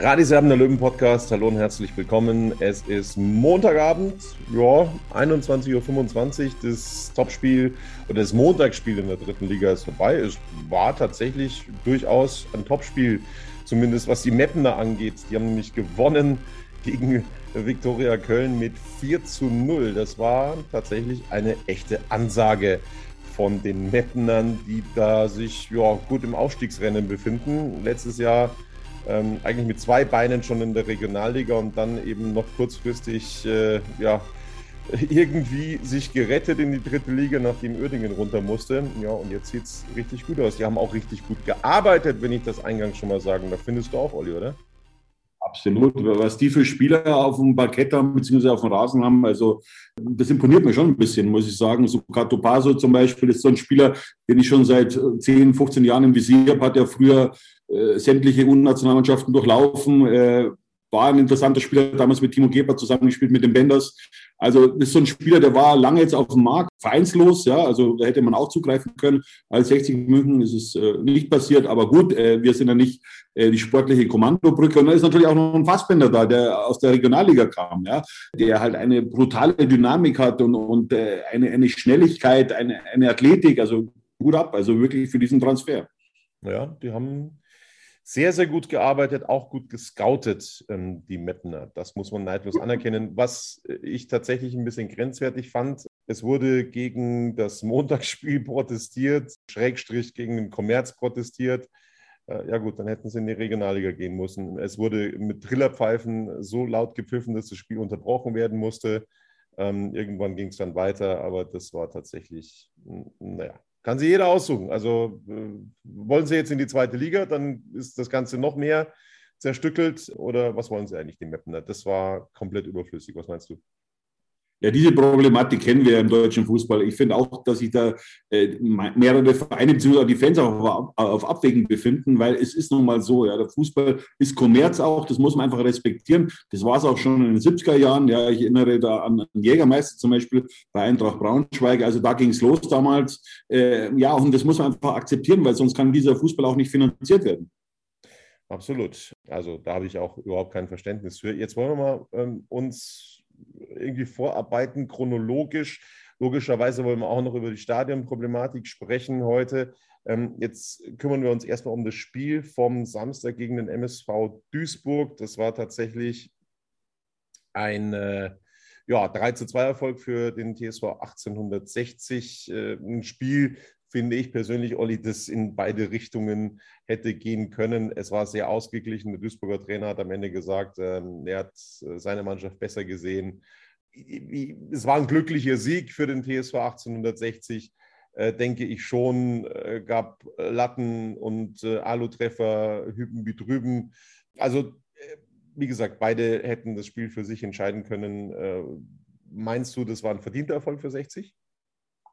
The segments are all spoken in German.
Radiserben der Löwen Podcast. Hallo und herzlich willkommen. Es ist Montagabend, ja, 21.25 Uhr. Das Topspiel oder das Montagsspiel in der dritten Liga ist vorbei. Es war tatsächlich durchaus ein Topspiel, zumindest was die Mappener angeht. Die haben nämlich gewonnen gegen Viktoria Köln mit 4 zu 0. Das war tatsächlich eine echte Ansage von den Mappenern, die da sich ja, gut im Aufstiegsrennen befinden. Letztes Jahr ähm, eigentlich mit zwei Beinen schon in der Regionalliga und dann eben noch kurzfristig äh, ja, irgendwie sich gerettet in die dritte Liga, nachdem Uerdingen runter musste. Ja, und jetzt sieht es richtig gut aus. Die haben auch richtig gut gearbeitet, wenn ich das eingangs schon mal sagen darf. Findest du auch, Olli, oder? Absolut. Was die für Spieler auf dem Parkett haben, beziehungsweise auf dem Rasen haben, also das imponiert mir schon ein bisschen, muss ich sagen. So Cato Paso zum Beispiel ist so ein Spieler, den ich schon seit 10, 15 Jahren im Visier habe, hat ja früher äh, sämtliche Unnationalmannschaften durchlaufen, äh, war ein interessanter Spieler, damals mit Timo Geber zusammengespielt mit den Benders. Also ist so ein Spieler, der war lange jetzt auf dem Markt, vereinslos, ja, also da hätte man auch zugreifen können. Als 60 München ist es äh, nicht passiert, aber gut, äh, wir sind ja nicht äh, die sportliche Kommandobrücke. Und da ist natürlich auch noch ein Fassbender da, der aus der Regionalliga kam, ja, der halt eine brutale Dynamik hat und, und äh, eine, eine Schnelligkeit, eine, eine Athletik, also gut ab, also wirklich für diesen Transfer. Ja, die haben sehr, sehr gut gearbeitet, auch gut gescoutet, ähm, die Mettner. Das muss man neidlos anerkennen. Was ich tatsächlich ein bisschen grenzwertig fand, es wurde gegen das Montagsspiel protestiert, Schrägstrich gegen den Kommerz protestiert. Äh, ja gut, dann hätten sie in die Regionalliga gehen müssen. Es wurde mit Trillerpfeifen so laut gepfiffen, dass das Spiel unterbrochen werden musste. Ähm, irgendwann ging es dann weiter, aber das war tatsächlich, naja, kann sich jeder aussuchen. Also äh, wollen Sie jetzt in die zweite Liga, dann ist das Ganze noch mehr zerstückelt oder was wollen Sie eigentlich, die Mapner? Das war komplett überflüssig. Was meinst du? Ja, diese Problematik kennen wir im deutschen Fußball. Ich finde auch, dass sich da äh, mehrere Vereine bzw. die Fans auf, auf Abwägen befinden, weil es ist nun mal so, ja, der Fußball ist Kommerz auch, das muss man einfach respektieren. Das war es auch schon in den 70er Jahren. Ja, ich erinnere da an, an Jägermeister zum Beispiel bei Eintracht Braunschweig. Also da ging es los damals. Äh, ja, und das muss man einfach akzeptieren, weil sonst kann dieser Fußball auch nicht finanziert werden. Absolut. Also da habe ich auch überhaupt kein Verständnis für. Jetzt wollen wir mal ähm, uns irgendwie vorarbeiten, chronologisch. Logischerweise wollen wir auch noch über die Stadionproblematik sprechen heute. Ähm, jetzt kümmern wir uns erstmal um das Spiel vom Samstag gegen den MSV Duisburg. Das war tatsächlich ein äh, ja, 3 zu 2 Erfolg für den TSV 1860. Äh, ein Spiel, finde ich persönlich, Olli, das in beide Richtungen hätte gehen können. Es war sehr ausgeglichen. Der Duisburger Trainer hat am Ende gesagt, ähm, er hat äh, seine Mannschaft besser gesehen. Es war ein glücklicher Sieg für den TSV 1860, äh, denke ich schon. Äh, gab Latten und Alu-Treffer, Hüben wie drüben. Also, wie gesagt, beide hätten das Spiel für sich entscheiden können. Meinst du, das war ein verdienter Erfolg für 60?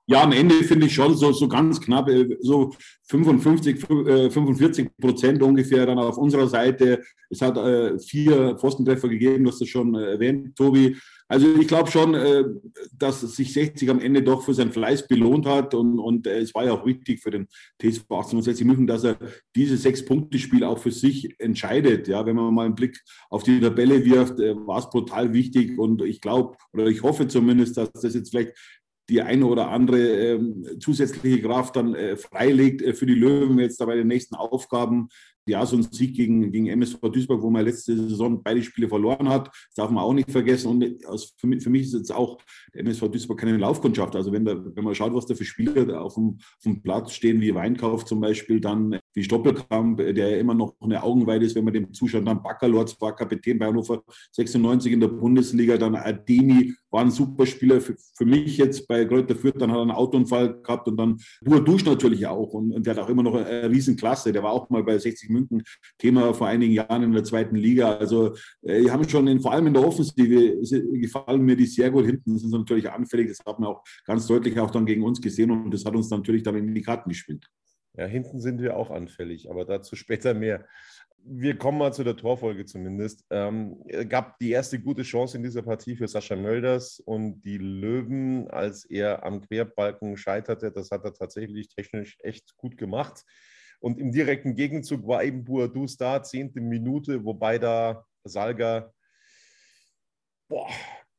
Ja, am Ende finde ich schon so, so ganz knapp, äh, so 55, 45 äh, Prozent ungefähr dann auf unserer Seite. Es hat äh, vier Pfostentreffer gegeben, du hast das schon erwähnt, Tobi. Also ich glaube schon, dass sich 60 am Ende doch für seinen Fleiß belohnt hat und, und es war ja auch wichtig für den TSV 1860 München, dass er dieses Sechs-Punkte-Spiel auch für sich entscheidet. Ja, wenn man mal einen Blick auf die Tabelle wirft, war es brutal wichtig und ich glaube oder ich hoffe zumindest, dass das jetzt vielleicht die eine oder andere ähm, zusätzliche Kraft dann äh, freilegt äh, für die Löwen jetzt dabei den nächsten Aufgaben ja, so ein Sieg gegen, gegen MSV Duisburg, wo man letzte Saison beide Spiele verloren hat, das darf man auch nicht vergessen. Und aus, für, mich, für mich ist jetzt auch der MSV Duisburg keine Laufkundschaft. Also wenn, da, wenn man schaut, was da für Spieler auf dem, auf dem Platz stehen, wie Weinkauf zum Beispiel, dann wie Stoppelkamp, der ja immer noch eine Augenweide ist, wenn man dem zuschaut, dann Baccalor, zwar Kapitän bei Hannover 96 in der Bundesliga, dann Ademi, war ein super Spieler für, für mich jetzt bei Kräuter Fürth, dann hat er einen Autounfall gehabt und dann Dusch natürlich auch und, und der hat auch immer noch eine, eine Riesenklasse, der war auch mal bei 60 München Thema vor einigen Jahren in der zweiten Liga. Also äh, die haben schon in, vor allem in der Offensive gefallen mir die sehr gut. Hinten sind sie natürlich anfällig. Das hat man auch ganz deutlich auch dann gegen uns gesehen und das hat uns natürlich dann in die Karten gespielt. Ja, hinten sind wir auch anfällig, aber dazu später mehr. Wir kommen mal zu der Torfolge zumindest. Ähm, gab die erste gute Chance in dieser Partie für Sascha Mölders und die Löwen, als er am Querbalken scheiterte. Das hat er tatsächlich technisch echt gut gemacht. Und im direkten Gegenzug war eben Buadus da, zehnte Minute, wobei da Salga boah,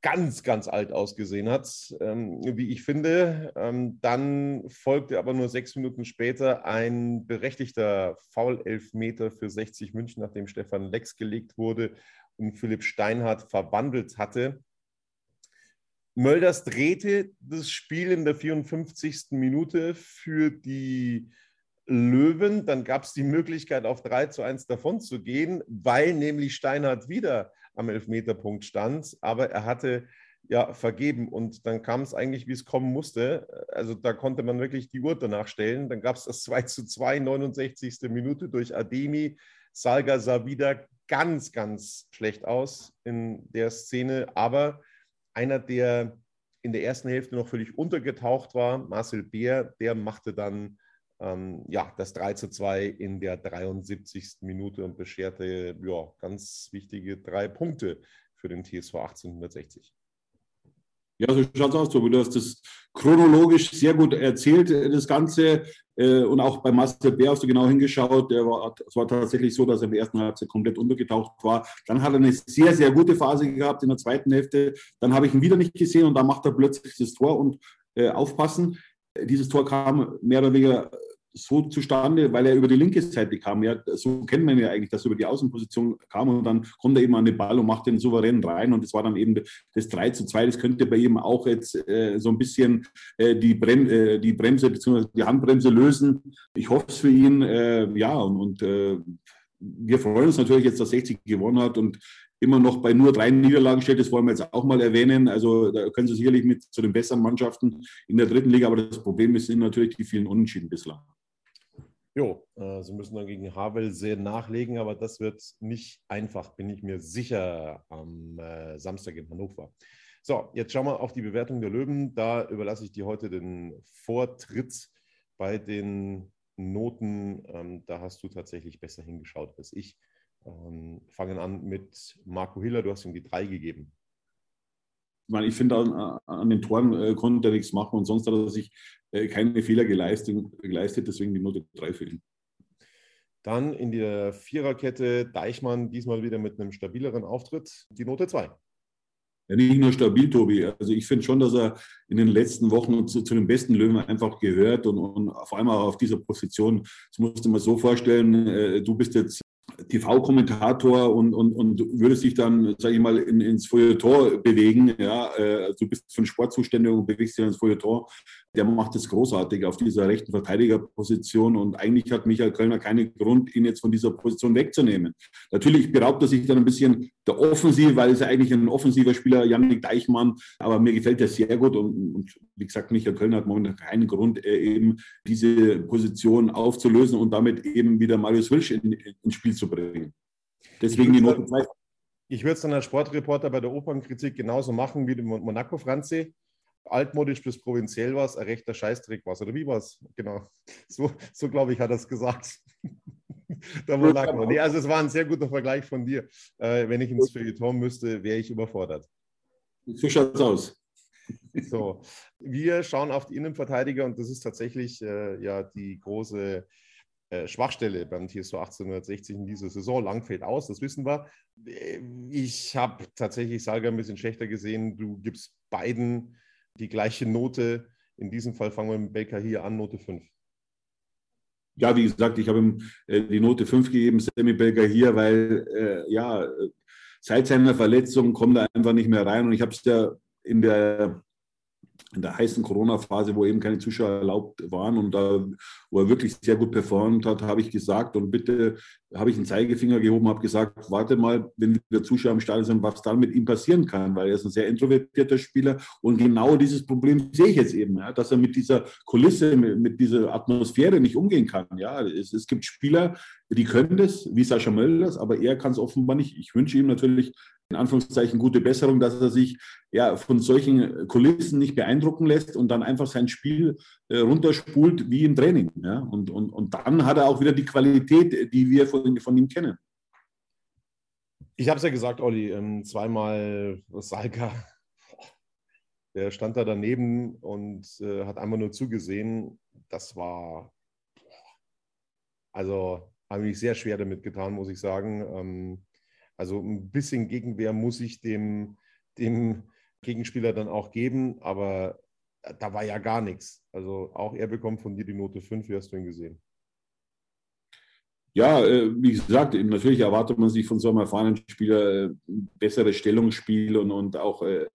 ganz, ganz alt ausgesehen hat, ähm, wie ich finde. Ähm, dann folgte aber nur sechs Minuten später ein berechtigter Foul-Elfmeter für 60 München, nachdem Stefan Lex gelegt wurde und Philipp Steinhardt verwandelt hatte. Mölders drehte das Spiel in der 54. Minute für die Löwen. Dann gab es die Möglichkeit, auf 3 zu 1 davon zu gehen, weil nämlich Steinhardt wieder am Elfmeterpunkt stand. Aber er hatte ja vergeben und dann kam es eigentlich, wie es kommen musste. Also da konnte man wirklich die Uhr danach stellen. Dann gab es das 2 zu 2, 69. Minute durch Ademi. Salga sah wieder ganz, ganz schlecht aus in der Szene. Aber einer, der in der ersten Hälfte noch völlig untergetaucht war, Marcel Beer, der machte dann ähm, ja, das 3 zu 2 in der 73. Minute und bescherte ja, ganz wichtige drei Punkte für den TSV 1860. Ja, so schaut es aus, Tobi. Du hast das chronologisch sehr gut erzählt, äh, das Ganze. Äh, und auch bei Marcel Bär hast du genau hingeschaut. Der war, es war tatsächlich so, dass er der ersten Halbzeit komplett untergetaucht war. Dann hat er eine sehr, sehr gute Phase gehabt in der zweiten Hälfte. Dann habe ich ihn wieder nicht gesehen und dann macht er plötzlich das Tor und äh, aufpassen. Dieses Tor kam mehr oder weniger so zustande, weil er über die linke Seite kam. Ja, so kennt man ja eigentlich, dass er über die Außenposition kam und dann kommt er eben an den Ball und macht den souverän rein. Und das war dann eben das 3 zu 2. Das könnte bei ihm auch jetzt äh, so ein bisschen äh, die, Brem äh, die Bremse bzw. die Handbremse lösen. Ich hoffe es für ihn. Äh, ja, und, und äh, wir freuen uns natürlich jetzt, dass 60 gewonnen hat und immer noch bei nur drei Niederlagen steht. Das wollen wir jetzt auch mal erwähnen. Also da können Sie sicherlich mit zu den besseren Mannschaften in der dritten Liga, aber das Problem sind natürlich die vielen Unentschieden bislang. Jo, äh, sie müssen dann gegen Havel sehr nachlegen, aber das wird nicht einfach, bin ich mir sicher, am äh, Samstag in Hannover. So, jetzt schauen wir auf die Bewertung der Löwen. Da überlasse ich dir heute den Vortritt bei den Noten. Ähm, da hast du tatsächlich besser hingeschaut als ich. Ähm, fangen an mit Marco Hiller, du hast ihm die drei gegeben ich meine, ich finde, an, an, den Toren äh, konnte er nichts machen und sonst hat er sich keine Fehler geleistet, geleistet, deswegen die Note 3 für ihn. Dann in der Viererkette Deichmann, diesmal wieder mit einem stabileren Auftritt, die Note 2. Ja, nicht nur stabil, Tobi. Also ich finde schon, dass er in den letzten Wochen zu, zu den besten Löwen einfach gehört und, und, vor allem auch auf dieser Position. Das musst du mal so vorstellen, äh, du bist jetzt TV-Kommentator und, und, und würdest dich dann, sage ich mal, in, ins Feuilleton bewegen. Ja, äh, du bist für den Sport zuständig und bewegst dich ins Feuilleton der macht es großartig auf dieser rechten Verteidigerposition und eigentlich hat Michael Kölner keinen Grund, ihn jetzt von dieser Position wegzunehmen. Natürlich beraubt er sich dann ein bisschen der Offensive, weil es ja eigentlich ein offensiver Spieler, Janik Deichmann, aber mir gefällt er sehr gut und, und wie gesagt, Michael Kölner hat momentan keinen Grund, äh, eben diese Position aufzulösen und damit eben wieder Marius Wilsch in, ins Spiel zu bringen. Deswegen die Note 2. Ich würde es dann als Sportreporter bei der Opernkritik genauso machen wie dem Monaco Franzi altmodisch bis provinziell war es, ein rechter Scheißtrick war es. Oder wie war es? Genau. So, so glaube ich, hat er es gesagt. da war lag nee, also es war ein sehr guter Vergleich von dir. Äh, wenn ich ins Feuilleton müsste, wäre ich überfordert. So schaut es aus. So, wir schauen auf die Innenverteidiger und das ist tatsächlich äh, ja die große äh, Schwachstelle beim TSV 1860 in dieser Saison. Lang fällt aus, das wissen wir. Äh, ich habe tatsächlich Salga ein bisschen schlechter gesehen. Du gibst beiden die gleiche Note. In diesem Fall fangen wir mit Baker hier an, Note 5. Ja, wie gesagt, ich habe ihm äh, die Note 5 gegeben, Sammy Baker hier, weil äh, ja, seit seiner Verletzung kommt er einfach nicht mehr rein. Und ich habe es ja in der in der heißen Corona-Phase, wo eben keine Zuschauer erlaubt waren und da, wo er wirklich sehr gut performt hat, habe ich gesagt und bitte habe ich einen Zeigefinger gehoben, habe gesagt, warte mal, wenn wieder Zuschauer im Stadion sind, was dann mit ihm passieren kann, weil er ist ein sehr introvertierter Spieler und genau dieses Problem sehe ich jetzt eben, ja, dass er mit dieser Kulisse, mit, dieser Atmosphäre nicht umgehen kann. Ja, es, es gibt Spieler, die können das, wie Sascha Mölders, aber er kann es offenbar nicht. Ich wünsche ihm natürlich in Anführungszeichen gute Besserung, dass er sich ja von solchen Kulissen nicht beeindrucken lässt und dann einfach sein Spiel äh, runterspult wie im Training. Ja? Und, und, und dann hat er auch wieder die Qualität, die wir von, von ihm kennen. Ich habe es ja gesagt, Olli, ähm, zweimal Salka, der stand da daneben und äh, hat einfach nur zugesehen. Das war, also habe mich sehr schwer damit getan, muss ich sagen. Ähm, also ein bisschen Gegenwehr muss ich dem, dem Gegenspieler dann auch geben, aber da war ja gar nichts. Also auch er bekommt von dir die Note 5. Wie hast du ihn gesehen? Ja, äh, wie gesagt, natürlich erwartet man sich von so einem erfahrenen Spieler äh, bessere Stellungsspiel und, und auch äh,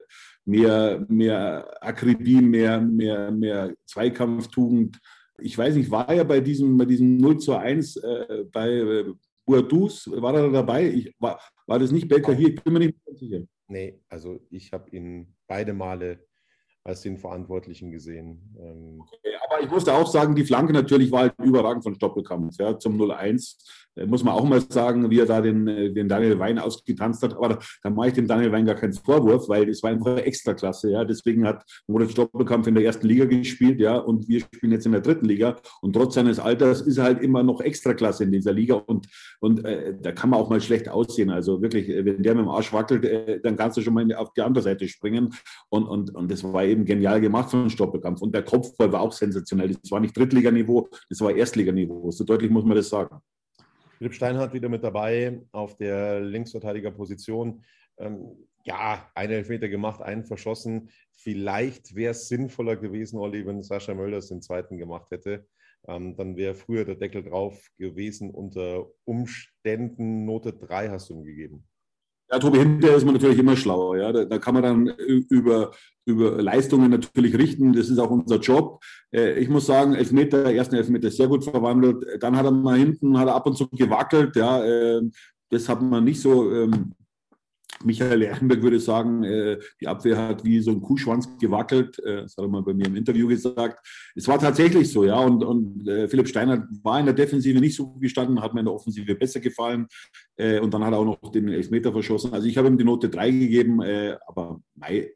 mehr, mehr Akribie, mehr, mehr, mehr Zweikampftugend. Ich weiß nicht, war er bei diesem, bei diesem 0 zu 1 äh, bei Boadus, war er dabei? Ich, war, war das nicht Belka hier? Ich bin mir nicht sicher. Nee, also ich habe ihn beide Male als den Verantwortlichen gesehen. Ähm, okay, aber ich musste auch sagen, die Flanke natürlich war halt überragend von Stoppelkampf ja, zum 0-1. Äh, muss man auch mal sagen, wie er da den, äh, den Daniel Wein ausgetanzt hat. Aber da, da mache ich dem Daniel Wein gar keinen Vorwurf, weil es war einfach Extraklasse. Ja. Deswegen hat Moritz Stoppelkampf in der ersten Liga gespielt, ja, und wir spielen jetzt in der dritten Liga. Und trotz seines Alters ist er halt immer noch Extraklasse in dieser Liga. Und, und äh, da kann man auch mal schlecht aussehen. Also wirklich, äh, wenn der mit dem Arsch wackelt, äh, dann kannst du schon mal auf die andere Seite springen. Und, und, und das war eben genial gemacht von Stoppelkampf. Und der Kopfball war auch sensationell. Das war nicht Drittliganiveau, das war Erstliganiveau. So deutlich muss man das sagen. Philipp Steinhardt wieder mit dabei auf der Linksverteidigerposition. Ähm, ja, einen Elfmeter gemacht, einen verschossen. Vielleicht wäre es sinnvoller gewesen, Olli, wenn Sascha Mölders den zweiten gemacht hätte. Ähm, dann wäre früher der Deckel drauf gewesen. Unter Umständen Note 3 hast du ihm gegeben. Ja, Tobi, hinterher ist man natürlich immer schlauer. Ja? Da, da, kann man dann über, über Leistungen natürlich richten. Das ist auch unser Job. Äh, ich muss sagen, Elfmeter, ersten Elfmeter sehr gut verwandelt. Dann hat er mal hinten, hat er ab und zu gewackelt. Ja? Äh, das hat man nicht so ähm, Michael Lerchenberg würde sagen, äh, die Abwehr hat wie so ein Kuhschwanz gewackelt. Äh, das hat er mal bei mir im Interview gesagt. Es war tatsächlich so, ja. Und, und äh, Philipp Steiner war in der Defensive nicht so gestanden, hat mir in der Offensive besser gefallen. Äh, und dann hat er auch noch den Elfmeter verschossen. Also ich habe ihm die Note 3 gegeben, äh, aber mei, äh,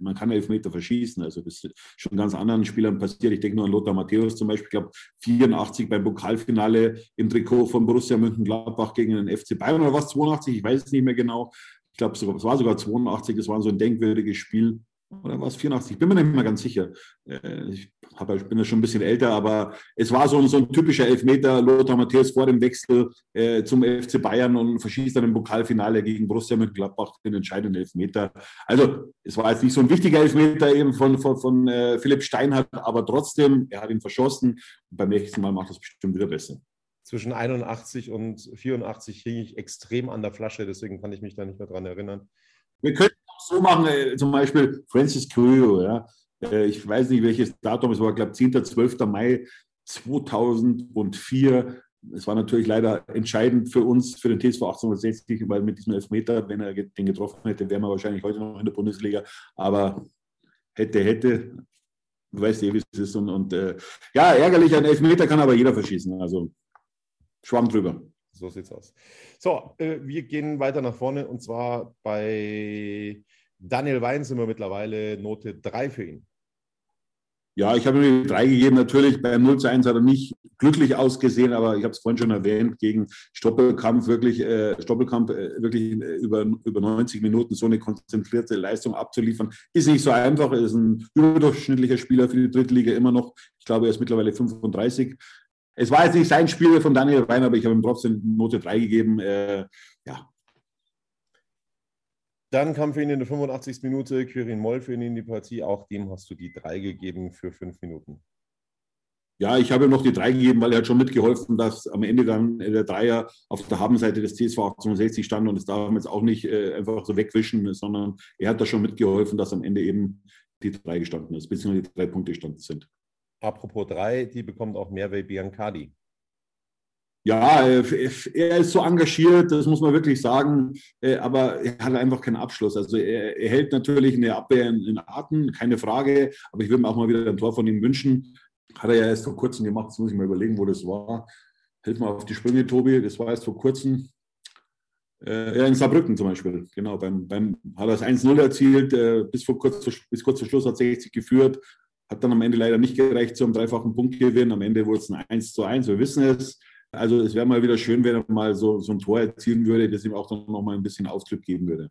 man kann Elfmeter verschießen. Also das ist schon ganz anderen Spielern passiert. Ich denke nur an Lothar Matthäus zum Beispiel, ich glaube 84 beim Pokalfinale im Trikot von Borussia Mönchengladbach gegen den FC Bayern oder was, 82, ich weiß es nicht mehr genau ich glaube, es war sogar 82, es war so ein denkwürdiges Spiel. Oder war es 84? Ich bin mir nicht mehr ganz sicher. Äh, ich, ich bin ja schon ein bisschen älter, aber es war so, so ein typischer Elfmeter. Lothar Matthäus vor dem Wechsel äh, zum FC Bayern und verschießt dann im Pokalfinale gegen Borussia Mönchengladbach den entscheidenden Elfmeter. Also, es war jetzt nicht so ein wichtiger Elfmeter eben von, von, von äh, Philipp Steinhardt, aber trotzdem, er hat ihn verschossen. beim nächsten Mal macht er es bestimmt wieder besser zwischen 81 und 84 hing ich extrem an der Flasche, deswegen kann ich mich da nicht mehr dran erinnern. Wir könnten auch so machen, äh, zum Beispiel Francis Curio, ja. Äh, ich weiß nicht, welches Datum es war, glaube 10. 12. Mai 2004. Es war natürlich leider entscheidend für uns, für den TSV 1860, weil mit diesem Elfmeter, wenn er den getroffen hätte, wären wir wahrscheinlich heute noch in der Bundesliga. Aber hätte, hätte, du weißt eh, wie es ist. Und, und äh, ja, ärgerlich, ein Elfmeter kann aber jeder verschießen. Also Schwamm drüber. So sieht's aus. So, äh, wir gehen weiter nach vorne und zwar bei Daniel Wein sind wir mittlerweile Note 3 für ihn. Ja, ich habe ihm drei gegeben. Natürlich beim 0 zu 1 hat er nicht glücklich ausgesehen, aber ich habe es vorhin schon erwähnt, gegen Stoppelkampf wirklich, äh, Stoppelkampf äh, wirklich äh, über, über 90 Minuten so eine konzentrierte Leistung abzuliefern, ist nicht so einfach. Er ist ein überdurchschnittlicher Spieler für die dritte Liga immer noch. Ich glaube, er ist mittlerweile 35. Es war jetzt nicht sein Spiel von Daniel Rein, aber ich habe ihm trotzdem Note 3 gegeben. Äh, ja, dann kam für ihn in der 85. Minute Quirin Moll für ihn in die Partie. Auch dem hast du die drei gegeben für fünf Minuten. Ja, ich habe ihm noch die drei gegeben, weil er hat schon mitgeholfen, dass am Ende dann der Dreier auf der Habenseite des TSV 1860 stand und das darf man jetzt auch nicht äh, einfach so wegwischen, sondern er hat da schon mitgeholfen, dass am Ende eben die drei gestanden ist, beziehungsweise die drei Punkte gestanden sind. Apropos drei, die bekommt auch Merve Biancardi. Ja, äh, er ist so engagiert, das muss man wirklich sagen, äh, aber er hat einfach keinen Abschluss. Also er, hält natürlich eine Abwehr in, Atem, keine Frage, aber ich würde mir auch mal wieder ein Tor von ihm wünschen. Hat er ja erst vor kurzem gemacht, jetzt muss ich mal überlegen, wo das war. Hilf mal auf die Sprünge, Tobi, das war erst vor kurzem. Äh, ja, in Saarbrücken zum Beispiel, genau. Beim, beim, hat er das 1-0 erzielt, bis, vor kurz, bis kurz vor Schluss hat 60 geführt, hat dann am Ende leider nicht gereicht zum dreifachen Punktgewinn. Am Ende wurde es ein 1 zu 1, wir wissen es. Also es wäre mal wieder schön, wenn er mal so, so ein Tor erzielen würde, das ihm auch dann noch mal ein bisschen Auftrieb geben würde.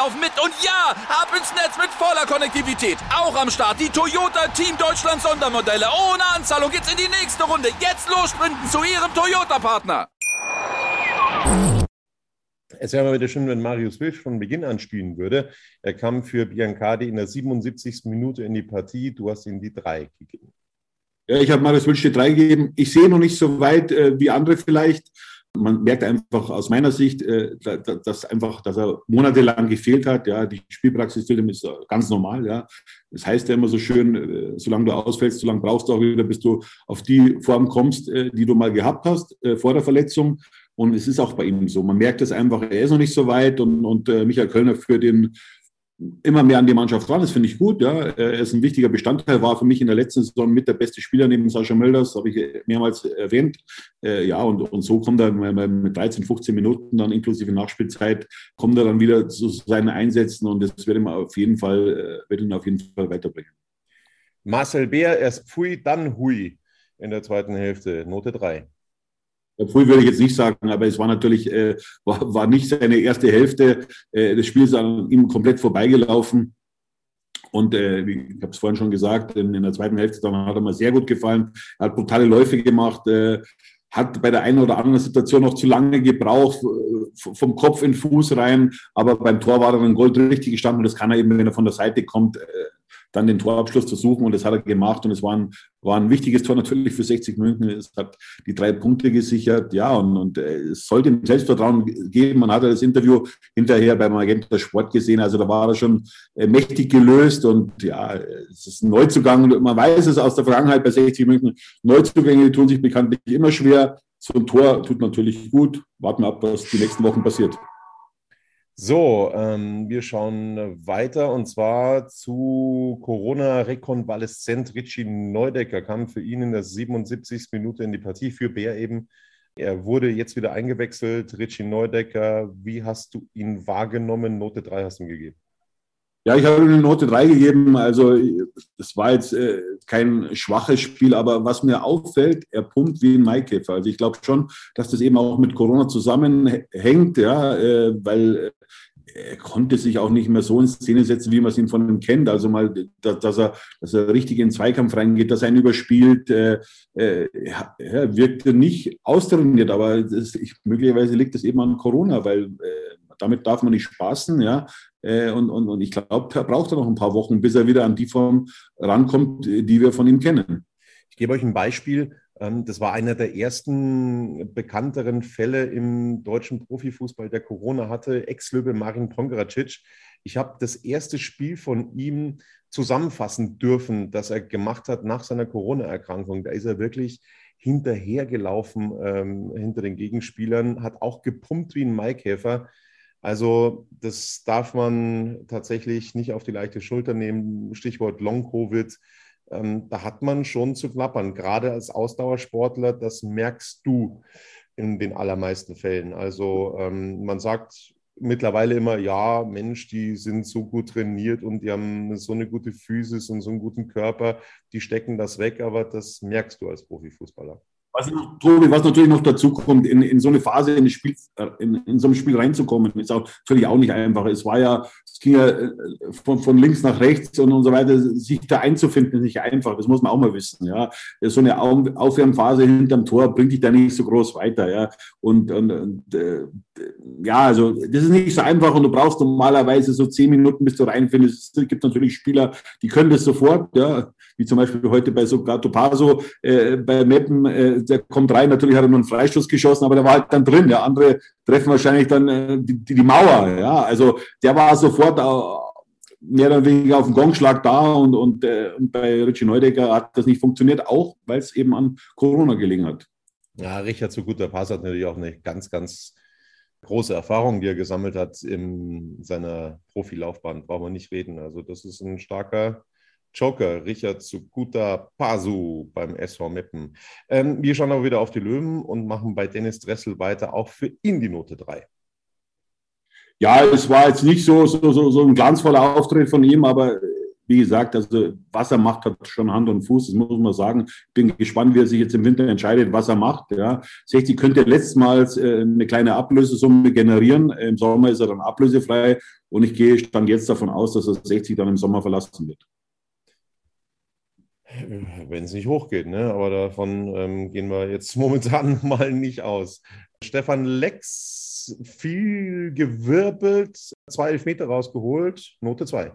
laufen mit. Und ja, ab ins Netz mit voller Konnektivität. Auch am Start die Toyota Team Deutschland Sondermodelle. Ohne Anzahlung geht's in die nächste Runde. Jetzt los sprinten zu ihrem Toyota-Partner. Es wäre mal wieder schön, wenn Marius Wilsch von Beginn an spielen würde. Er kam für Biancardi in der 77. Minute in die Partie. Du hast ihm die drei gegeben. Ja, ich habe Marius Wilsch die drei gegeben. Ich sehe noch nicht so weit äh, wie andere vielleicht. Man merkt einfach aus meiner Sicht, äh, dass einfach, dass er monatelang gefehlt hat. Ja, die Spielpraxis ist ganz normal. Ja, das heißt ja immer so schön, äh, solange du ausfällst, solange brauchst du auch wieder, bis du auf die Form kommst, äh, die du mal gehabt hast vor der Verletzung. Und es ist auch bei ihm so. Man merkt es einfach, er ist noch nicht so weit und, und Michael Kölner führt den immer mehr an die Mannschaft ran. Das finde ich gut. Ja. Er ist ein wichtiger Bestandteil, war für mich in der letzten Saison mit der beste Spieler neben Sascha Mölders, habe ich mehrmals erwähnt. Äh, ja, und, und so kommt er mit 13, 15 Minuten dann inklusive Nachspielzeit, kommt er dann wieder zu seinen Einsätzen und das wird ihm auf jeden Fall, äh, wird ihn auf jeden Fall weiterbringen. Marcel Bär, erst Pfui, dann Hui in der zweiten Hälfte, Note 3. Früh würde ich jetzt nicht sagen, aber es war natürlich, äh, war, war nicht seine erste Hälfte äh, des Spiels an ihm komplett vorbeigelaufen. Und äh, ich habe es vorhin schon gesagt, in, in, der zweiten Hälfte dann hat er mir sehr gut gefallen. Er hat brutale Läufe gemacht, äh, hat bei der einen oder anderen Situation noch zu lange gebraucht, äh, vom Kopf in den Fuß rein, aber beim Tor war er dann Gold richtig gestanden und das kann er eben, wenn er von der Seite kommt, äh, dann den Torabschluss zu suchen und das hat er gemacht und es war ein, war ein wichtiges Tor natürlich für 60 München. Es hat die drei Punkte gesichert, ja, und, und äh, es sollte ihm Selbstvertrauen geben. Man hat das Interview hinterher beim Magenta Sport gesehen, also da war er schon äh, mächtig gelöst und ja, es ist ein Neuzugang. Man weiß es aus der Vergangenheit bei 60 München. Neuzugänge tun sich bekanntlich immer schwer. So ein Tor tut natürlich gut. Warten wir ab, was die nächsten Wochen passiert. So, ähm, wir schauen weiter und zwar zu Corona-Rekonvaleszent Richie Neudecker kam für ihn in der 77. Minute in die Partie für Bär eben. Er wurde jetzt wieder eingewechselt. Richie Neudecker, wie hast du ihn wahrgenommen? Note 3 hast du ihm gegeben. Ja, ich habe eine Note 3 gegeben. Also, das war jetzt äh, kein schwaches Spiel, aber was mir auffällt, er pumpt wie ein Maikäfer. Also, ich glaube schon, dass das eben auch mit Corona zusammenhängt, ja, äh, weil er konnte sich auch nicht mehr so in Szene setzen, wie man es ihn von ihm kennt. Also mal, dass, er, dass er richtig in den Zweikampf reingeht, dass er ihn überspielt. Äh, äh, er wirkte nicht austrainiert, aber das, ich, möglicherweise liegt das eben an Corona, weil äh, damit darf man nicht spaßen, ja. Äh, und, und, und ich glaube, er braucht noch ein paar Wochen, bis er wieder an die Form rankommt, die wir von ihm kennen. Ich gebe euch ein Beispiel. Ähm, das war einer der ersten bekannteren Fälle im deutschen Profifußball, der Corona hatte. Ex-Löwe Marin Pongeracic. Ich habe das erste Spiel von ihm zusammenfassen dürfen, das er gemacht hat nach seiner Corona-Erkrankung. Da ist er wirklich hinterhergelaufen ähm, hinter den Gegenspielern, hat auch gepumpt wie ein Maikäfer. Also das darf man tatsächlich nicht auf die leichte Schulter nehmen. Stichwort Long-Covid. Ähm, da hat man schon zu knappern. Gerade als Ausdauersportler, das merkst du in den allermeisten Fällen. Also ähm, man sagt mittlerweile immer, ja, Mensch, die sind so gut trainiert und die haben so eine gute Physis und so einen guten Körper, die stecken das weg, aber das merkst du als Profifußballer. Was, Tobi, was natürlich noch dazu kommt, in, in so eine Phase in, Spiel, äh, in, in, so ein Spiel reinzukommen, ist auch natürlich auch nicht einfach. Es war ja, es ging ja äh, von, von links nach rechts und, und so weiter, sich da einzufinden, ist nicht einfach. Das muss man auch mal wissen. Ja. So eine Aufwärmphase hinterm Tor bringt dich da nicht so groß weiter. Ja. Und, und, und äh, ja, also das ist nicht so einfach und du brauchst normalerweise so zehn Minuten, bis du reinfindest. Es gibt natürlich Spieler, die können das sofort, ja, wie zum Beispiel heute bei Sogato Paso, äh, bei Meppen, äh, der kommt rein, natürlich hat er nur einen Freistoß geschossen, aber der war halt dann drin. Der andere treffen wahrscheinlich dann äh, die, die, Mauer. Ja, also der war sofort mehr oder weniger auf dem Gongschlag da und, und, äh, und bei Richie Neudecker hat das nicht funktioniert, auch weil es eben an Corona gelegen hat. Ja, Richard zu guter Pass hat natürlich auch eine ganz, ganz große Erfahrung, die er gesammelt hat in seiner Profilaufbahn, brauchen wir nicht reden. Also das ist ein starker Joker, Richard Sukuta Pasu beim SV Meppen. Ähm, wir schauen aber wieder auf die Löwen und machen bei Dennis Dressel weiter, auch für ihn die Note 3. Ja, es war jetzt nicht so, so, so, so ein glanzvoller Auftritt von ihm, aber wie gesagt, also was er macht, hat schon Hand und Fuß, das muss man sagen. Ich bin gespannt, wie er sich jetzt im Winter entscheidet, was er macht. Ja. 60 könnte letztmals äh, eine kleine Ablösesumme generieren. Im Sommer ist er dann ablösefrei und ich gehe stand jetzt davon aus, dass er 60 dann im Sommer verlassen wird. Wenn es nicht hochgeht, ne? aber davon ähm, gehen wir jetzt momentan mal nicht aus. Stefan Lex, viel gewirbelt, zwei Elfmeter rausgeholt, Note 2.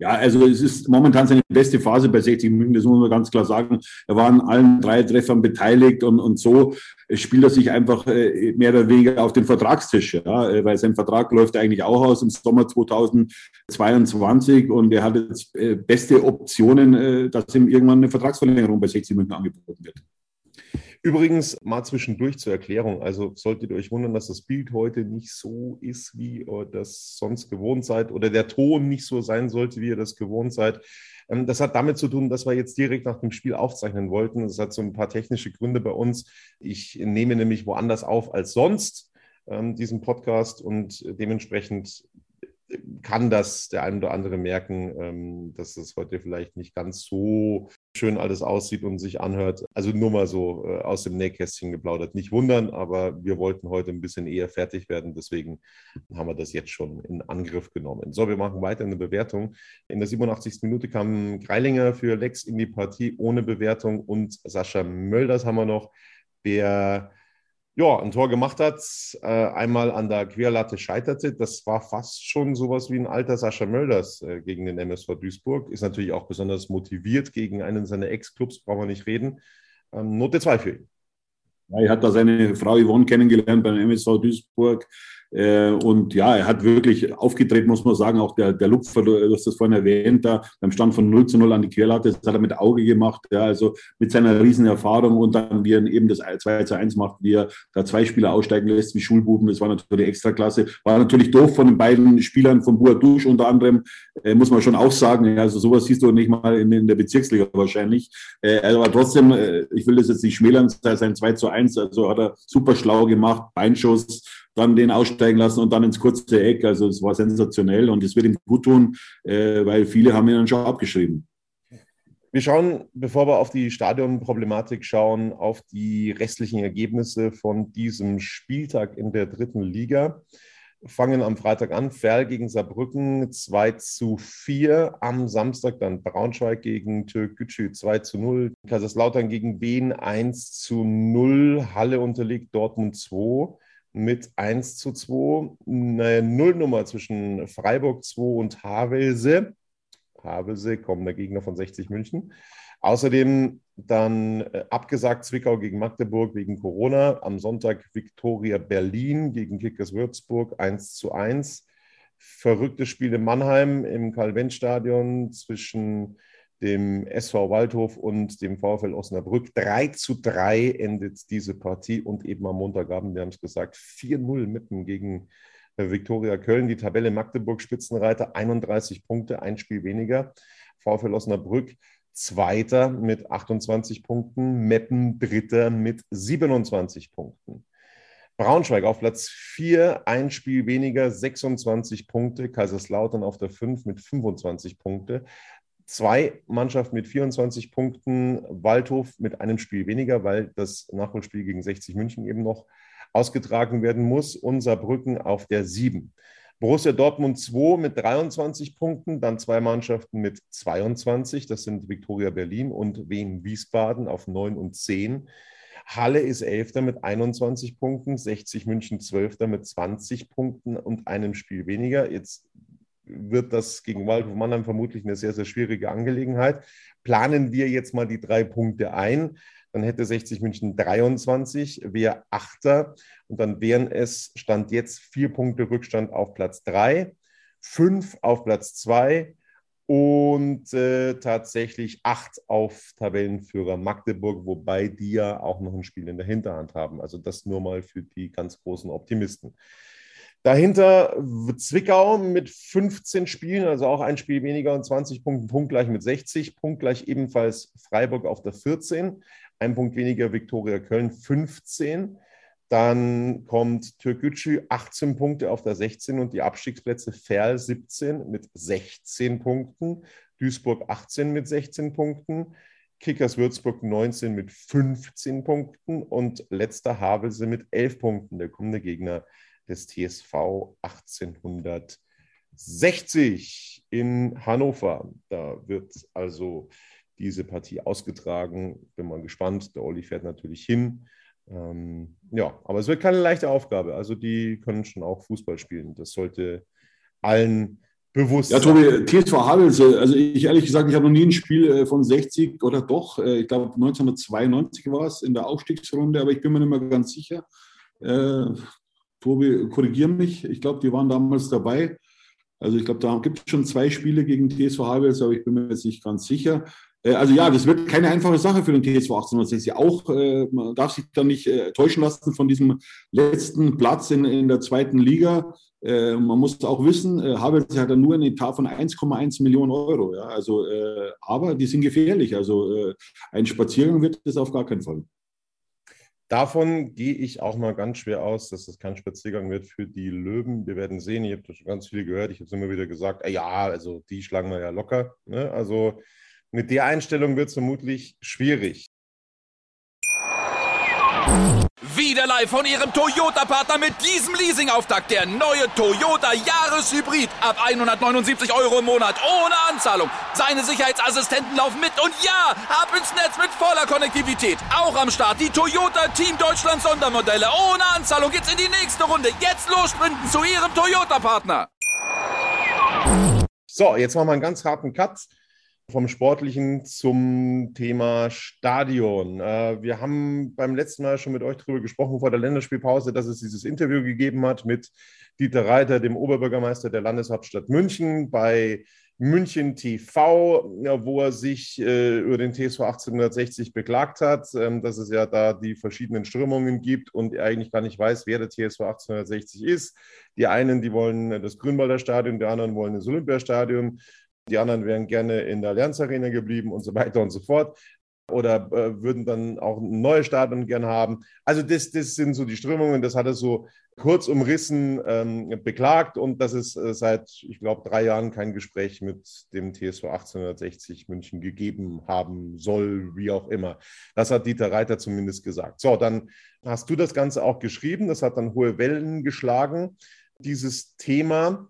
Ja, also es ist momentan seine beste Phase bei 60 München, das muss man ganz klar sagen. Er war an allen drei Treffern beteiligt und, und so spielt er sich einfach äh, mehr oder weniger auf den Vertragstisch, ja, äh, weil sein Vertrag läuft eigentlich auch aus im Sommer 2022 und er hat jetzt äh, beste Optionen, dass ihm irgendwann eine Vertragsverlängerung bei 60 München angeboten wird. Übrigens, mal zwischendurch zur Erklärung. Also solltet ihr euch wundern, dass das Bild heute nicht so ist, wie ihr das sonst gewohnt seid, oder der Ton nicht so sein sollte, wie ihr das gewohnt seid. Ähm, das hat damit zu tun, dass wir jetzt direkt nach dem Spiel aufzeichnen wollten. Das hat so ein paar technische Gründe bei uns. Ich nehme nämlich woanders auf als sonst ähm, diesen Podcast und dementsprechend kann das der ein oder andere merken, ähm, dass es heute vielleicht nicht ganz so schön alles aussieht und sich anhört. Also nur mal so äh, aus dem Nähkästchen geplaudert. Nicht wundern, aber wir wollten heute ein bisschen eher fertig werden. Deswegen haben wir das jetzt schon in Angriff genommen. So, wir machen weiter eine Bewertung. In der 87. Minute kam Greilinger für Lex in die Partie ohne Bewertung und Sascha Mölders haben wir noch, der ja, ein Tor gemacht hat, äh, einmal an der Querlatte scheiterte. Das war fast schon sowas wie ein alter Sascha Mölders äh, gegen den MSV Duisburg. Ist natürlich auch besonders motiviert gegen einen seiner Ex-Clubs, brauchen wir nicht reden. Ähm, Note 2 für ihn. Er hat da seine Frau Yvonne kennengelernt beim MSV Duisburg. Äh, und ja, er hat wirklich aufgetreten, muss man sagen. Auch der, der Lupfer, du hast das vorhin erwähnt, da beim Stand von 0 zu 0 an die Querlatte, das hat er mit Auge gemacht. Ja, also mit seiner riesen Erfahrung und dann, wie er eben das 2 zu 1 macht, wie er da zwei Spieler aussteigen lässt, wie Schulbuben. Das war natürlich Extraklasse. War natürlich doof von den beiden Spielern, von Buadouche unter anderem, äh, muss man schon auch sagen. Also sowas siehst du nicht mal in, in der Bezirksliga wahrscheinlich. Äh, aber trotzdem, äh, ich will das jetzt nicht schmälern, sein 2 zu 1, also hat er super schlau gemacht, Beinschuss dann den aussteigen lassen und dann ins kurze Eck. Also es war sensationell und es wird ihm gut tun, äh, weil viele haben ihn dann schon abgeschrieben. Wir schauen, bevor wir auf die Stadionproblematik schauen, auf die restlichen Ergebnisse von diesem Spieltag in der dritten Liga. Fangen am Freitag an, Ferl gegen Saarbrücken 2 zu 4. Am Samstag dann Braunschweig gegen Türkgücü 2 zu 0. Kaiserslautern gegen Wien 1 zu 0. Halle unterliegt Dortmund 2 mit 1 zu 2. Eine Nullnummer zwischen Freiburg 2 und Havelse. Havelse, kommender Gegner von 60 München. Außerdem dann äh, abgesagt Zwickau gegen Magdeburg wegen Corona. Am Sonntag Viktoria Berlin gegen Kickers Würzburg 1 zu 1. verrücktes Spiel in Mannheim im Karl-Benz-Stadion zwischen dem SV Waldhof und dem VfL Osnabrück. 3 zu 3 endet diese Partie und eben am Montagabend, wir haben es gesagt, 4-0 mitten gegen äh, Viktoria Köln. Die Tabelle Magdeburg Spitzenreiter 31 Punkte, ein Spiel weniger. VfL Osnabrück Zweiter mit 28 Punkten, Meppen Dritter mit 27 Punkten. Braunschweig auf Platz 4, ein Spiel weniger, 26 Punkte. Kaiserslautern auf der 5 mit 25 Punkte. Zwei Mannschaften mit 24 Punkten, Waldhof mit einem Spiel weniger, weil das Nachholspiel gegen 60 München eben noch ausgetragen werden muss. Unser Brücken auf der 7. Borussia Dortmund 2 mit 23 Punkten, dann zwei Mannschaften mit 22, das sind Viktoria Berlin und Wien Wiesbaden auf 9 und 10. Halle ist Elfter mit 21 Punkten, 60 München Zwölfter mit 20 Punkten und einem Spiel weniger. Jetzt wird das gegen Waldhof Mannheim vermutlich eine sehr, sehr schwierige Angelegenheit. Planen wir jetzt mal die drei Punkte ein, dann hätte 60 München 23, wäre Achter und dann wären es, Stand jetzt, vier Punkte Rückstand auf Platz 3, fünf auf Platz 2 und äh, tatsächlich acht auf Tabellenführer Magdeburg, wobei die ja auch noch ein Spiel in der Hinterhand haben. Also das nur mal für die ganz großen Optimisten. Dahinter Zwickau mit 15 Spielen, also auch ein Spiel weniger und 20 Punkten, punktgleich mit 60, punktgleich ebenfalls Freiburg auf der 14, ein Punkt weniger Viktoria Köln 15. Dann kommt Türkgücü 18 Punkte auf der 16 und die Abstiegsplätze Ferl 17 mit 16 Punkten, Duisburg 18 mit 16 Punkten, Kickers Würzburg 19 mit 15 Punkten und letzter Havelse mit 11 Punkten. Der kommende Gegner des TSV 1860 in Hannover. Da wird also diese Partie ausgetragen. Bin mal gespannt. Der Olli fährt natürlich hin. Ähm, ja, aber es wird keine leichte Aufgabe. Also die können schon auch Fußball spielen. Das sollte allen bewusst ja, sein. Ja, Tobi, TSV Havelse, also ich ehrlich gesagt, ich habe noch nie ein Spiel äh, von 60 oder doch, äh, ich glaube 1992 war es in der Aufstiegsrunde, aber ich bin mir nicht mehr ganz sicher. Äh, Tobi, korrigiere mich, ich glaube, die waren damals dabei. Also ich glaube, da gibt es schon zwei Spiele gegen TSV Havelse, aber ich bin mir jetzt nicht ganz sicher. Äh, also ja, das wird keine einfache Sache für den TSV 1860. Auch äh, man darf sich da nicht äh, täuschen lassen von diesem letzten Platz in, in der zweiten Liga. Man muss auch wissen, äh, Havels hat nur einen Etat von 1,1 Millionen Euro. Ja? Also, aber die sind gefährlich. Also ein Spaziergang wird das auf gar keinen Fall. Davon gehe ich auch mal ganz schwer aus, dass es kein Spaziergang wird für die Löwen. Wir werden sehen, ich habe schon ganz viel gehört. Ich habe es immer wieder gesagt, ja, also die schlagen wir ja locker. Ne? Also mit der Einstellung wird es vermutlich schwierig. Wieder live von Ihrem Toyota-Partner mit diesem Leasing-Auftakt. Der neue Toyota Jahreshybrid. Ab 179 Euro im Monat. Ohne Anzahlung. Seine Sicherheitsassistenten laufen mit. Und ja, ab ins Netz mit voller Konnektivität. Auch am Start die Toyota Team Deutschland Sondermodelle. Ohne Anzahlung geht's in die nächste Runde. Jetzt los sprinten zu Ihrem Toyota-Partner. So, jetzt machen wir einen ganz harten Cut vom Sportlichen zum Thema Stadion. Äh, wir haben beim letzten Mal schon mit euch darüber gesprochen vor der Länderspielpause, dass es dieses Interview gegeben hat mit Dieter Reiter, dem Oberbürgermeister der Landeshauptstadt München, bei München TV, wo er sich äh, über den TSV 1860 beklagt hat, ähm, dass es ja da die verschiedenen Strömungen gibt und er eigentlich gar nicht weiß, wer der TSV 1860 ist. Die einen, die wollen das Grünwalder Stadion, die anderen wollen das Olympiastadion. Die anderen wären gerne in der Allianz Arena geblieben und so weiter und so fort. Oder äh, würden dann auch ein neues Stadion gerne haben. Also, das, das sind so die Strömungen. Das hat er so kurz umrissen ähm, beklagt. Und dass es äh, seit, ich glaube, drei Jahren kein Gespräch mit dem TSV 1860 München gegeben haben soll, wie auch immer. Das hat Dieter Reiter zumindest gesagt. So, dann hast du das Ganze auch geschrieben. Das hat dann hohe Wellen geschlagen, dieses Thema.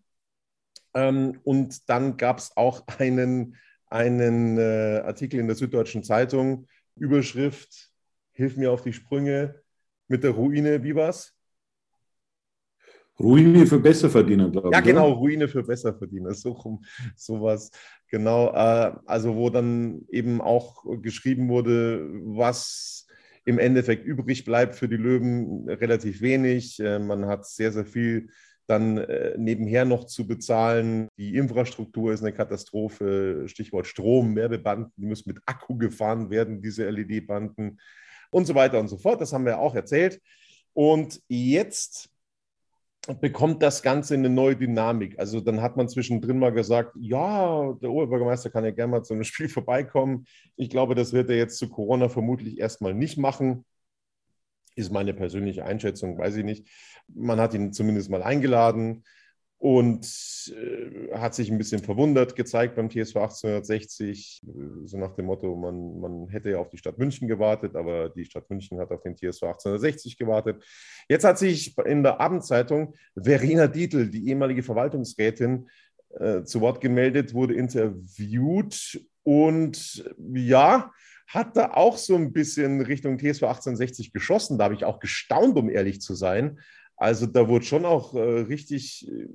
Ähm, und dann gab es auch einen, einen äh, Artikel in der Süddeutschen Zeitung, Überschrift, Hilf mir auf die Sprünge mit der Ruine, wie war's? Ruine für Besserverdiener, glaube ich. Ja, genau, oder? Ruine für Besserverdiener, so rum, sowas. Genau, äh, also wo dann eben auch geschrieben wurde, was im Endeffekt übrig bleibt für die Löwen, relativ wenig. Äh, man hat sehr, sehr viel dann äh, nebenher noch zu bezahlen. Die Infrastruktur ist eine Katastrophe. Stichwort Strom, Werbebanden, die müssen mit Akku gefahren werden, diese LED-Banden und so weiter und so fort. Das haben wir auch erzählt. Und jetzt bekommt das Ganze eine neue Dynamik. Also dann hat man zwischendrin mal gesagt, ja, der Oberbürgermeister kann ja gerne mal zu einem Spiel vorbeikommen. Ich glaube, das wird er jetzt zu Corona vermutlich erstmal nicht machen. Ist meine persönliche Einschätzung, weiß ich nicht. Man hat ihn zumindest mal eingeladen und äh, hat sich ein bisschen verwundert gezeigt beim TSV 1860, so nach dem Motto, man, man hätte ja auf die Stadt München gewartet, aber die Stadt München hat auf den TSV 1860 gewartet. Jetzt hat sich in der Abendzeitung Verena Dietl, die ehemalige Verwaltungsrätin, äh, zu Wort gemeldet, wurde interviewt und ja, hat da auch so ein bisschen Richtung TSV 1860 geschossen. Da habe ich auch gestaunt, um ehrlich zu sein. Also da wurde schon auch äh, richtig äh,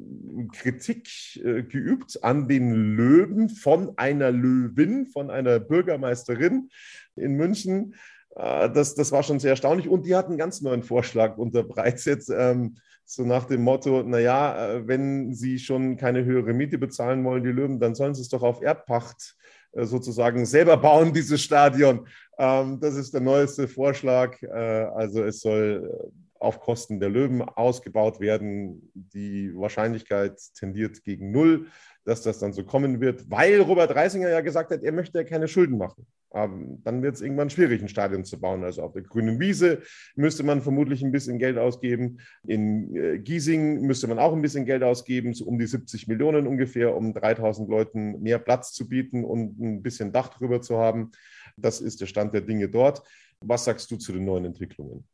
Kritik äh, geübt an den Löwen von einer Löwin, von einer Bürgermeisterin in München. Äh, das, das war schon sehr erstaunlich. Und die hat einen ganz neuen Vorschlag unterbreitet, ähm, so nach dem Motto, naja, äh, wenn sie schon keine höhere Miete bezahlen wollen, die Löwen, dann sollen sie es doch auf Erdpacht äh, sozusagen selber bauen, dieses Stadion. Ähm, das ist der neueste Vorschlag. also es soll auf Kosten der Löwen ausgebaut werden. Die Wahrscheinlichkeit tendiert gegen null, dass das dann so kommen wird, weil Robert Reisinger ja gesagt hat, er möchte ja keine Schulden machen. Aber dann wird es irgendwann schwierig, ein Stadion zu bauen. Also auf der grünen Wiese müsste man vermutlich ein bisschen Geld ausgeben. In äh, Giesing müsste man auch ein bisschen Geld ausgeben, so um die 70 Millionen ungefähr, um 3000 Leuten mehr Platz zu bieten und ein bisschen Dach drüber zu haben. Das ist der Stand der Dinge dort. Was sagst du zu den neuen Entwicklungen?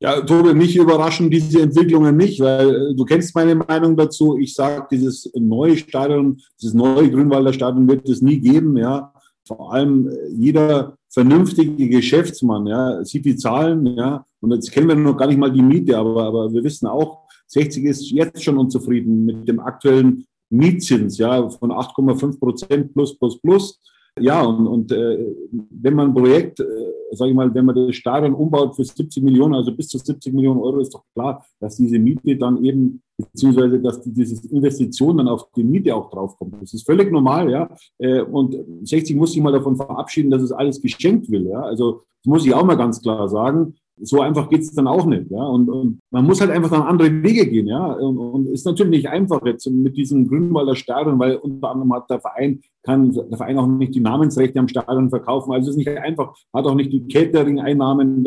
Ja, Tobi, mich überraschen diese Entwicklungen nicht, weil äh, du kennst meine Meinung dazu. Ich sage, dieses neue Stadion, dieses neue Grünwalder Stadion wird es nie geben. Ja, vor allem äh, jeder vernünftige Geschäftsmann, ja, sieht die Zahlen, ja, und jetzt kennen wir noch gar nicht mal die Miete, aber, aber wir wissen auch, 60 ist jetzt schon unzufrieden mit dem aktuellen Mietzins, ja, von 8,5 Prozent plus, plus, plus. Ja, und, und äh, wenn man ein Projekt, äh, sage ich mal, wenn man das Stadion umbaut für 70 Millionen, also bis zu 70 Millionen Euro, ist doch klar, dass diese Miete dann eben, beziehungsweise dass die, diese Investition dann auf die Miete auch draufkommt. Das ist völlig normal, ja. Äh, und 60 muss sich mal davon verabschieden, dass es alles geschenkt will, ja. Also das muss ich auch mal ganz klar sagen so einfach geht's dann auch nicht. Ja? Und, und man muss halt einfach dann andere Wege gehen. Ja? Und, und ist natürlich nicht einfach jetzt mit diesem Grünwalder Stadion, weil unter anderem hat der Verein, kann der Verein auch nicht die Namensrechte am Stadion verkaufen. Also es ist nicht einfach, hat auch nicht die Catering-Einnahmen.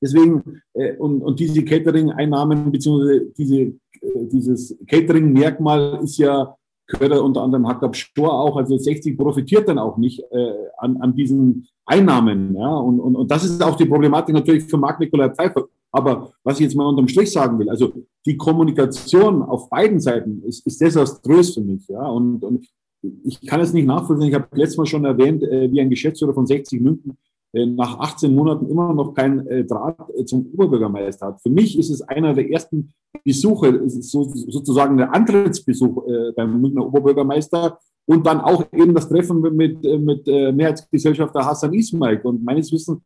Deswegen, äh, und, und diese Catering-Einnahmen, beziehungsweise diese, äh, dieses Catering-Merkmal ist ja gehört er unter anderem Hackab Stor auch, also 60 profitiert dann auch nicht äh, an, an diesen Einnahmen. Ja? Und, und, und das ist auch die Problematik natürlich für Marc Nikolai Pfeiffer. Aber was ich jetzt mal unterm Strich sagen will, also die Kommunikation auf beiden Seiten ist, ist desaströs für mich. Ja? Und, und ich kann es nicht nachvollziehen. Ich habe letztes Mal schon erwähnt, äh, wie ein Geschäftsführer von 60 München nach 18 Monaten immer noch kein äh, Draht äh, zum Oberbürgermeister hat. Für mich ist es einer der ersten Besuche, so, sozusagen der Antrittsbesuch beim Münchner Oberbürgermeister und dann auch eben das Treffen mit, mit Mehrheitsgesellschafter Hassan Ismail. Und meines Wissens,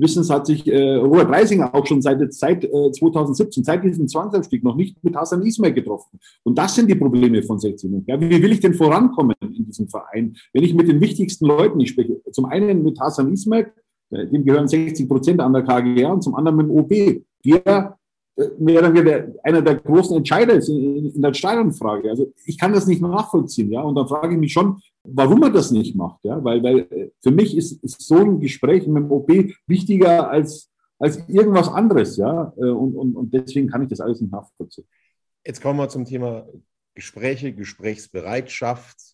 Wissens hat sich äh, Robert Reisinger auch schon seit, seit äh, 2017, seit diesem Zwangsaufstieg, noch nicht mit Hassan Ismail getroffen. Und das sind die Probleme von 16. Ja, wie will ich denn vorankommen in diesem Verein, wenn ich mit den wichtigsten Leuten nicht spreche? Zum einen mit Hassan Ismail, äh, dem gehören 60 Prozent an der KGR und zum anderen mit dem OB. Der äh, oder weniger einer der großen Entscheider ist in, in der Stadionfrage. Also ich kann das nicht nachvollziehen, ja. Und dann frage ich mich schon, warum er das nicht macht, ja. Weil, weil äh, für mich ist, ist so ein Gespräch mit dem OB wichtiger als, als irgendwas anderes, ja. Und, und, und deswegen kann ich das alles nicht nachvollziehen. Jetzt kommen wir zum Thema Gespräche, Gesprächsbereitschaft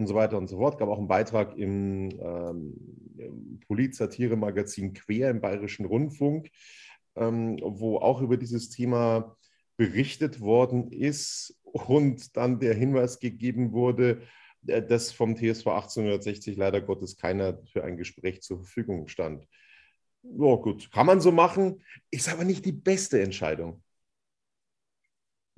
und so weiter und so fort. Es gab auch einen Beitrag im, ähm, im Polit-Satire-Magazin Quer im Bayerischen Rundfunk, ähm, wo auch über dieses Thema berichtet worden ist und dann der Hinweis gegeben wurde, äh, dass vom TSV 1860 leider Gottes keiner für ein Gespräch zur Verfügung stand. Ja, gut, kann man so machen, ist aber nicht die beste Entscheidung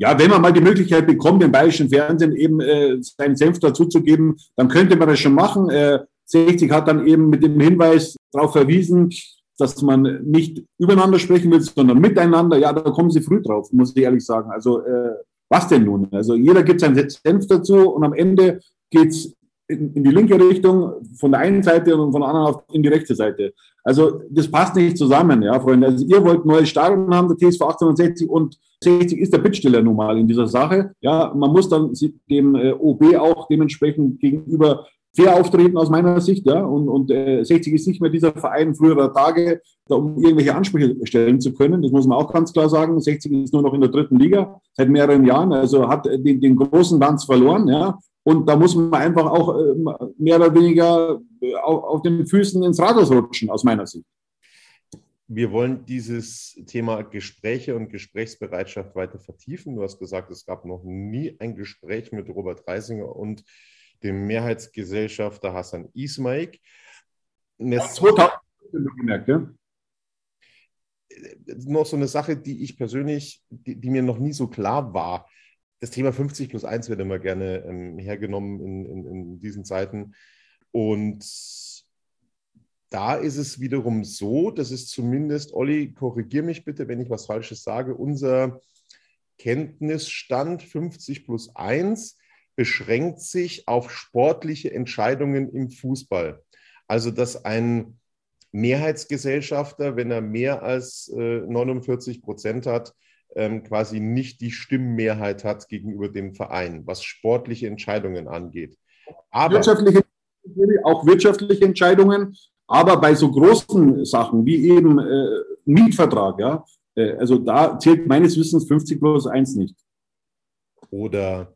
ja, wenn man mal die Möglichkeit bekommt, im bayerischen Fernsehen eben äh, seinen Senf dazuzugeben, dann könnte man das schon machen. Äh, 60 hat dann eben mit dem Hinweis darauf verwiesen, dass man nicht übereinander sprechen will, sondern miteinander. Ja, da kommen sie früh drauf, muss ich ehrlich sagen. Also äh, was denn nun? Also jeder gibt seinen Senf dazu und am Ende geht's in, in die linke Richtung von der einen Seite und von der anderen auf, in die rechte Seite. Also das passt nicht zusammen, ja, Freunde. Also ihr wollt neues Stadion haben, der TSV 1860 und 60 ist der Bittsteller nun mal in dieser Sache. Ja, man muss dann dem äh, OB auch dementsprechend gegenüber fair auftreten aus meiner Sicht, ja. Und, und äh, 60 ist nicht mehr dieser Verein früherer Tage, da, um irgendwelche Ansprüche stellen zu können. Das muss man auch ganz klar sagen. 60 ist nur noch in der dritten Liga seit mehreren Jahren, also hat den, den großen Tanz verloren, ja. Und da muss man einfach auch äh, mehr oder weniger äh, auf, auf den Füßen ins Rathaus rutschen, aus meiner Sicht. Wir wollen dieses Thema Gespräche und Gesprächsbereitschaft weiter vertiefen. Du hast gesagt, es gab noch nie ein Gespräch mit Robert Reisinger und dem Mehrheitsgesellschafter Hassan Ismail. Das 2000 gemerkt, ja? Noch so eine Sache, die ich persönlich, die, die, mir noch nie so klar war. Das Thema 50 plus 1 wird immer gerne ähm, hergenommen in, in, in diesen Zeiten. Und da ist es wiederum so, dass es zumindest, Olli, korrigier mich bitte, wenn ich was Falsches sage, unser Kenntnisstand 50 plus 1 beschränkt sich auf sportliche Entscheidungen im Fußball. Also, dass ein Mehrheitsgesellschafter, wenn er mehr als äh, 49 Prozent hat, ähm, quasi nicht die Stimmmehrheit hat gegenüber dem Verein, was sportliche Entscheidungen angeht. Aber wirtschaftliche, auch wirtschaftliche Entscheidungen, aber bei so großen Sachen wie eben äh, Mietvertrag, ja, äh, also da zählt meines Wissens 50 plus 1 nicht. Oder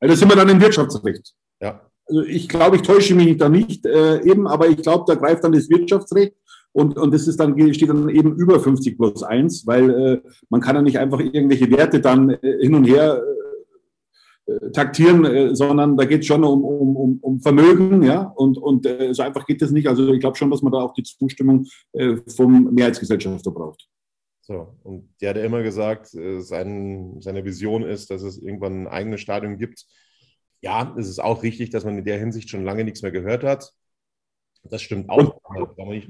da sind wir dann im Wirtschaftsrecht. Ja. Also ich glaube, ich täusche mich da nicht äh, eben, aber ich glaube, da greift dann das Wirtschaftsrecht und, und das ist dann, steht dann eben über 50 plus 1, weil äh, man kann ja nicht einfach irgendwelche Werte dann äh, hin und her äh, taktieren, äh, sondern da geht es schon um, um, um, Vermögen, ja, und, und äh, so einfach geht das nicht. Also ich glaube schon, dass man da auch die Zustimmung äh, vom Mehrheitsgesellschafter braucht. So, und der hat ja immer gesagt, äh, sein, seine Vision ist, dass es irgendwann ein eigenes Stadion gibt. Ja, es ist auch richtig, dass man in der Hinsicht schon lange nichts mehr gehört hat. Das stimmt auch. Da nicht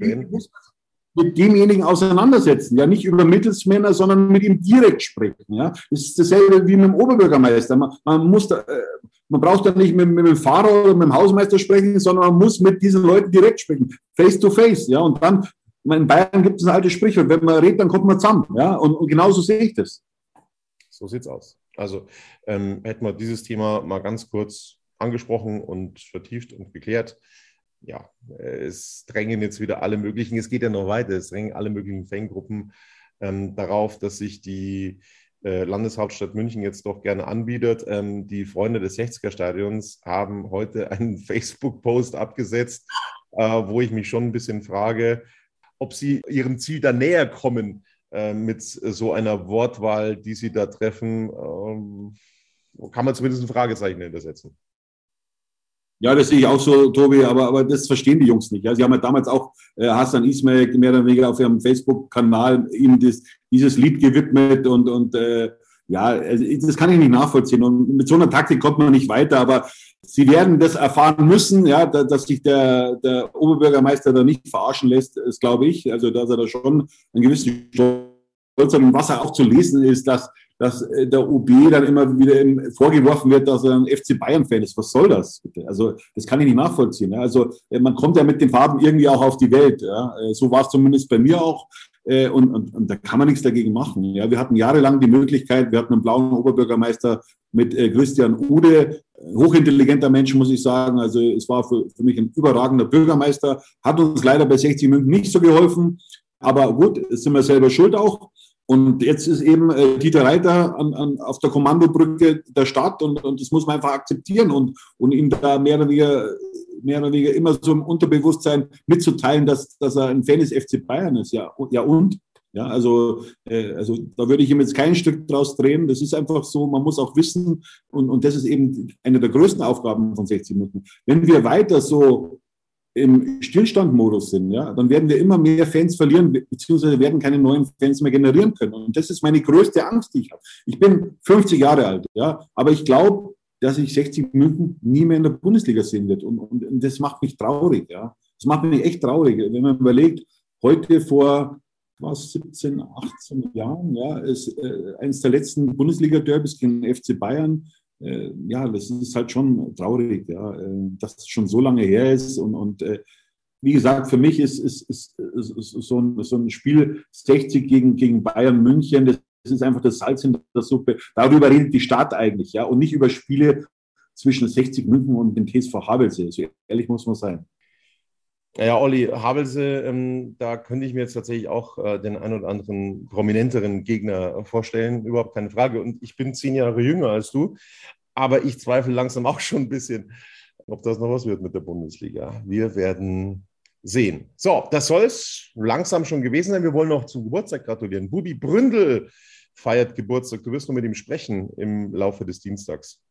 mit demjenigen auseinandersetzen, ja nicht über Mittelsmänner, sondern mit ihm direkt sprechen. Ja, das ist dasselbe wie mit dem Oberbürgermeister. Man, man muss, da, äh, man braucht da nicht mit, mit, dem Fahrer oder mit dem Hausmeister sprechen, sondern man muss mit diesen Leuten direkt sprechen, face to face. Ja, und dann in Bayern gibt es ein altes Sprichwort, wenn man redet, dann kommt man zusammen. Ja? Und, und genauso sehe ich das. So sieht es aus. Also ähm, hätten wir dieses Thema mal ganz kurz angesprochen und vertieft und geklärt. Ja, es drängen jetzt wieder alle möglichen, es geht ja noch weiter, es drängen alle möglichen Fangruppen ähm, darauf, dass sich die äh, Landeshauptstadt München jetzt doch gerne anbietet. Ähm, die Freunde des 60er-Stadions haben heute einen Facebook-Post abgesetzt, äh, wo ich mich schon ein bisschen frage, ob sie ihrem Ziel da näher kommen äh, mit so einer Wortwahl, die sie da treffen. Ähm, kann man zumindest ein Fragezeichen hintersetzen. Ja, das sehe ich auch so, Tobi, aber, aber das verstehen die Jungs nicht. Ja. Sie haben ja damals auch äh, Hassan Ismail mehr oder weniger auf ihrem Facebook-Kanal ihm das, dieses Lied gewidmet und, und äh, ja, also das kann ich nicht nachvollziehen. Und mit so einer Taktik kommt man nicht weiter, aber Sie werden das erfahren müssen, ja, dass sich der, der Oberbürgermeister da nicht verarschen lässt, ist, glaube ich. Also, dass er da schon einen gewissen Stolz hat. Was auch zu lesen ist, dass, dass äh, der OB dann immer wieder vorgeworfen wird, dass er ein FC Bayern-Fan ist. Was soll das? Bitte? Also, das kann ich nicht nachvollziehen. Ja. Also, äh, man kommt ja mit den Farben irgendwie auch auf die Welt. Ja. Äh, so war es zumindest bei mir auch. Und, und, und da kann man nichts dagegen machen. Ja, wir hatten jahrelang die Möglichkeit, wir hatten einen blauen Oberbürgermeister mit Christian Ude, hochintelligenter Mensch, muss ich sagen. Also es war für, für mich ein überragender Bürgermeister, hat uns leider bei 60 München nicht so geholfen. Aber gut, sind wir selber schuld auch. Und jetzt ist eben äh, Dieter Reiter an, an, auf der Kommandobrücke der Stadt und, und das muss man einfach akzeptieren und, und ihm da mehr oder, weniger, mehr oder weniger immer so im Unterbewusstsein mitzuteilen, dass, dass er ein Fan des FC Bayern ist. Ja, ja und? Ja, also, äh, also da würde ich ihm jetzt kein Stück draus drehen. Das ist einfach so, man muss auch wissen, und, und das ist eben eine der größten Aufgaben von 60 Minuten. Wenn wir weiter so im Stillstandmodus sind, ja, dann werden wir immer mehr Fans verlieren, beziehungsweise werden keine neuen Fans mehr generieren können. Und das ist meine größte Angst, die ich habe. Ich bin 50 Jahre alt, ja, aber ich glaube, dass ich 60 Minuten nie mehr in der Bundesliga sehen wird. Und, und, und das macht mich traurig, ja. Das macht mich echt traurig, wenn man überlegt, heute vor war 17, 18 Jahren, ja, ist äh, eines der letzten Bundesliga-Derbys gegen FC Bayern. Äh, ja, das ist halt schon traurig, ja, äh, dass es schon so lange her ist. Und, und äh, wie gesagt, für mich ist, ist, ist, ist, so, ein, so ein Spiel 60 gegen, gegen Bayern München, das ist einfach das Salz in der Suppe. Darüber redet die Stadt eigentlich, ja, und nicht über Spiele zwischen 60 München und dem TSV Havelse. So ehrlich muss man sein. Ja, Olli, Havelse, ähm, da könnte ich mir jetzt tatsächlich auch äh, den ein oder anderen prominenteren Gegner vorstellen, überhaupt keine Frage. Und ich bin zehn Jahre jünger als du, aber ich zweifle langsam auch schon ein bisschen, ob das noch was wird mit der Bundesliga. Wir werden sehen. So, das soll es langsam schon gewesen sein. Wir wollen noch zum Geburtstag gratulieren. Bubi Bründel feiert Geburtstag. Du wirst noch mit ihm sprechen im Laufe des Dienstags.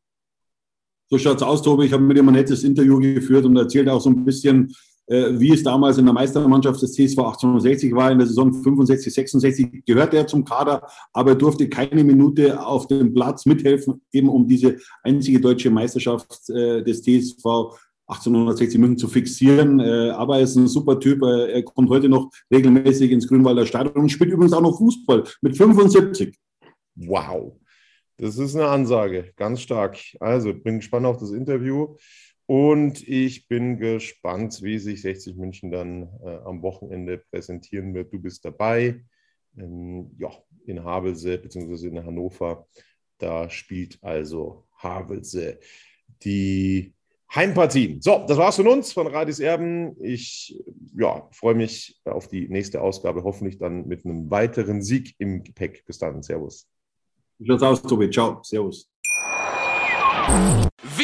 So schaut es aus, Tobi. Ich habe mit ihm ein nettes Interview geführt und erzählt auch so ein bisschen, wie es damals in der Meistermannschaft des CSV 1860 war, in der Saison 65, 66, gehört er zum Kader, aber durfte keine Minute auf dem Platz mithelfen, eben um diese einzige deutsche Meisterschaft äh, des TSV 1860 München zu fixieren. Äh, aber er ist ein super Typ. Er kommt heute noch regelmäßig ins Grünwalder Stadion und spielt übrigens auch noch Fußball mit 75. Wow. Das ist eine Ansage, ganz stark. Also bin gespannt auf das Interview. Und ich bin gespannt, wie sich 60 München dann äh, am Wochenende präsentieren wird. Du bist dabei. Ähm, ja, in Havelse bzw. in Hannover. Da spielt also Havelse die Heimpartie. So, das war's von uns, von Radis Erben. Ich ja, freue mich auf die nächste Ausgabe, hoffentlich dann mit einem weiteren Sieg im Gepäck. Bis dann. Servus. Wie schaut's aus, Tobi? Ciao. Servus.